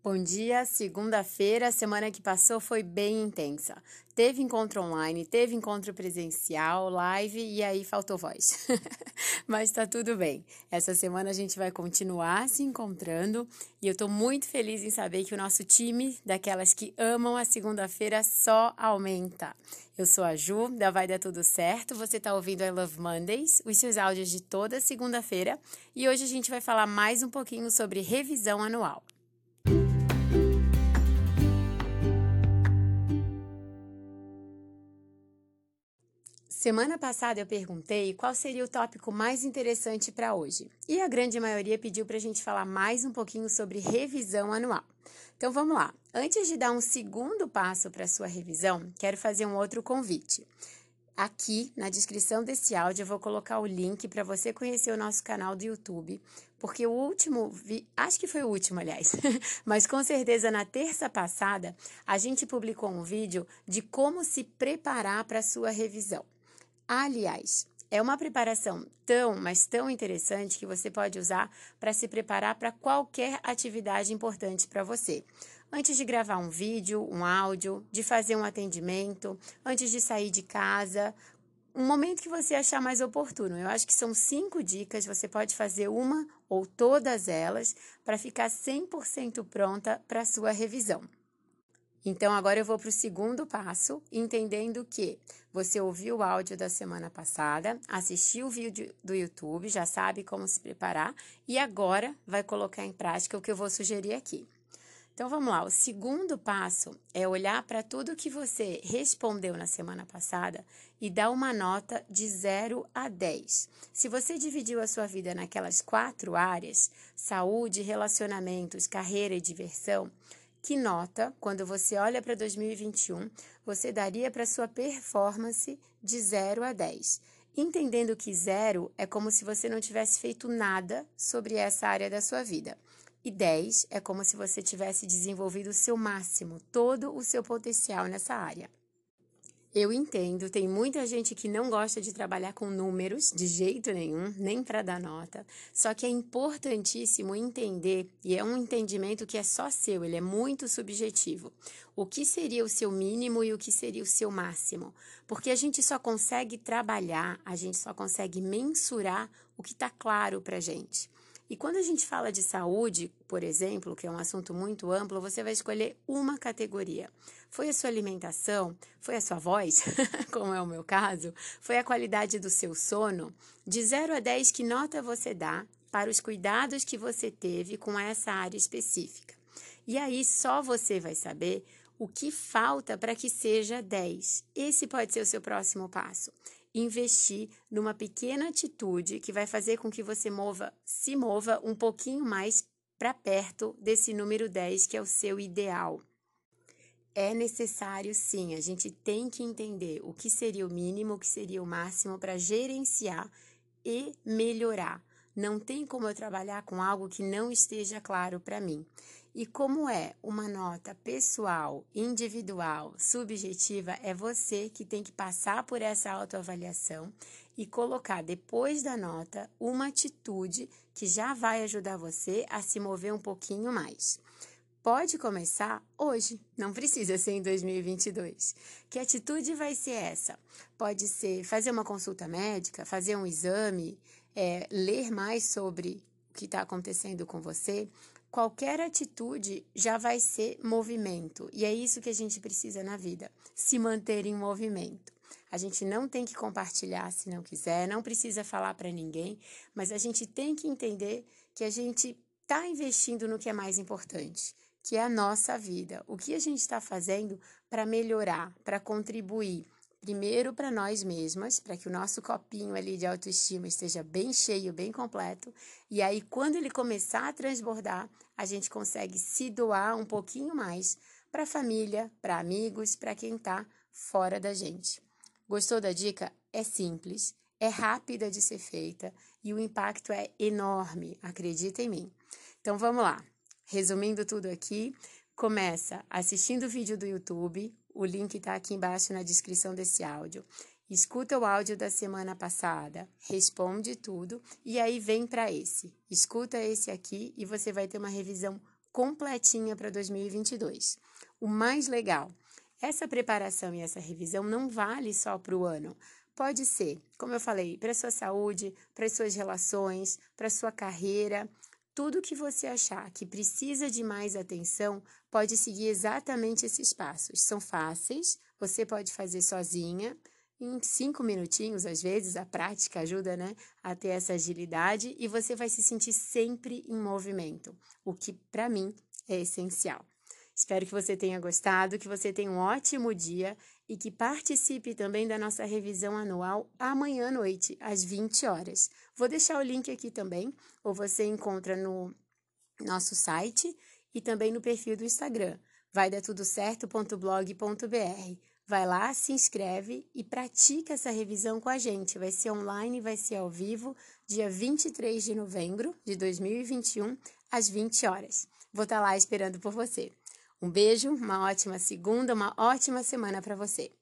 Bom dia, segunda-feira, semana que passou foi bem intensa. Teve encontro online, teve encontro presencial, live e aí faltou voz. Mas tá tudo bem. Essa semana a gente vai continuar se encontrando e eu tô muito feliz em saber que o nosso time, daquelas que amam a segunda-feira, só aumenta. Eu sou a Ju, da Vai Dar Tudo Certo. Você tá ouvindo I Love Mondays, os seus áudios de toda segunda-feira. E hoje a gente vai falar mais um pouquinho sobre revisão anual. Semana passada eu perguntei qual seria o tópico mais interessante para hoje, e a grande maioria pediu para a gente falar mais um pouquinho sobre revisão anual. Então vamos lá. Antes de dar um segundo passo para a sua revisão, quero fazer um outro convite. Aqui na descrição desse áudio eu vou colocar o link para você conhecer o nosso canal do YouTube, porque o último, vi... acho que foi o último, aliás, mas com certeza na terça passada a gente publicou um vídeo de como se preparar para a sua revisão. Aliás, é uma preparação tão, mas tão interessante que você pode usar para se preparar para qualquer atividade importante para você. Antes de gravar um vídeo, um áudio, de fazer um atendimento, antes de sair de casa, um momento que você achar mais oportuno. Eu acho que são cinco dicas, você pode fazer uma ou todas elas para ficar 100% pronta para a sua revisão. Então, agora eu vou para o segundo passo, entendendo que você ouviu o áudio da semana passada, assistiu o vídeo do YouTube, já sabe como se preparar e agora vai colocar em prática o que eu vou sugerir aqui. Então vamos lá, o segundo passo é olhar para tudo que você respondeu na semana passada e dar uma nota de 0 a 10. Se você dividiu a sua vida naquelas quatro áreas saúde, relacionamentos, carreira e diversão que nota, quando você olha para 2021, você daria para sua performance de 0 a 10? Entendendo que zero é como se você não tivesse feito nada sobre essa área da sua vida. E 10 é como se você tivesse desenvolvido o seu máximo, todo o seu potencial nessa área. Eu entendo, tem muita gente que não gosta de trabalhar com números de jeito nenhum, nem para dar nota. Só que é importantíssimo entender, e é um entendimento que é só seu, ele é muito subjetivo. O que seria o seu mínimo e o que seria o seu máximo? Porque a gente só consegue trabalhar, a gente só consegue mensurar o que está claro para gente. E quando a gente fala de saúde, por exemplo, que é um assunto muito amplo, você vai escolher uma categoria. Foi a sua alimentação? Foi a sua voz? Como é o meu caso? Foi a qualidade do seu sono? De 0 a 10, que nota você dá para os cuidados que você teve com essa área específica? E aí só você vai saber o que falta para que seja 10. Esse pode ser o seu próximo passo investir numa pequena atitude que vai fazer com que você mova, se mova um pouquinho mais para perto desse número 10, que é o seu ideal. É necessário, sim, a gente tem que entender o que seria o mínimo, o que seria o máximo para gerenciar e melhorar. Não tem como eu trabalhar com algo que não esteja claro para mim. E como é uma nota pessoal, individual, subjetiva, é você que tem que passar por essa autoavaliação e colocar depois da nota uma atitude que já vai ajudar você a se mover um pouquinho mais. Pode começar hoje, não precisa ser em 2022. Que atitude vai ser essa? Pode ser fazer uma consulta médica, fazer um exame, é, ler mais sobre o que está acontecendo com você, qualquer atitude já vai ser movimento. E é isso que a gente precisa na vida: se manter em movimento. A gente não tem que compartilhar se não quiser, não precisa falar para ninguém, mas a gente tem que entender que a gente está investindo no que é mais importante, que é a nossa vida. O que a gente está fazendo para melhorar, para contribuir primeiro para nós mesmas, para que o nosso copinho ali de autoestima esteja bem cheio, bem completo, e aí quando ele começar a transbordar, a gente consegue se doar um pouquinho mais para a família, para amigos, para quem está fora da gente. Gostou da dica? É simples, é rápida de ser feita e o impacto é enorme, acredita em mim. Então vamos lá. Resumindo tudo aqui, começa assistindo o vídeo do YouTube, o link está aqui embaixo na descrição desse áudio. Escuta o áudio da semana passada, responde tudo e aí vem para esse. Escuta esse aqui e você vai ter uma revisão completinha para 2022. O mais legal, essa preparação e essa revisão não vale só para o ano. Pode ser, como eu falei, para sua saúde, para suas relações, para sua carreira. Tudo que você achar que precisa de mais atenção pode seguir exatamente esses passos. São fáceis, você pode fazer sozinha, em cinco minutinhos, às vezes, a prática ajuda né, a ter essa agilidade e você vai se sentir sempre em movimento, o que para mim é essencial. Espero que você tenha gostado, que você tenha um ótimo dia e que participe também da nossa revisão anual amanhã à noite, às 20 horas. Vou deixar o link aqui também, ou você encontra no nosso site e também no perfil do Instagram, vai dar tudo certo.blog.br. Vai lá, se inscreve e pratica essa revisão com a gente. Vai ser online, vai ser ao vivo, dia 23 de novembro de 2021, às 20 horas. Vou estar tá lá esperando por você. Um beijo, uma ótima segunda, uma ótima semana para você.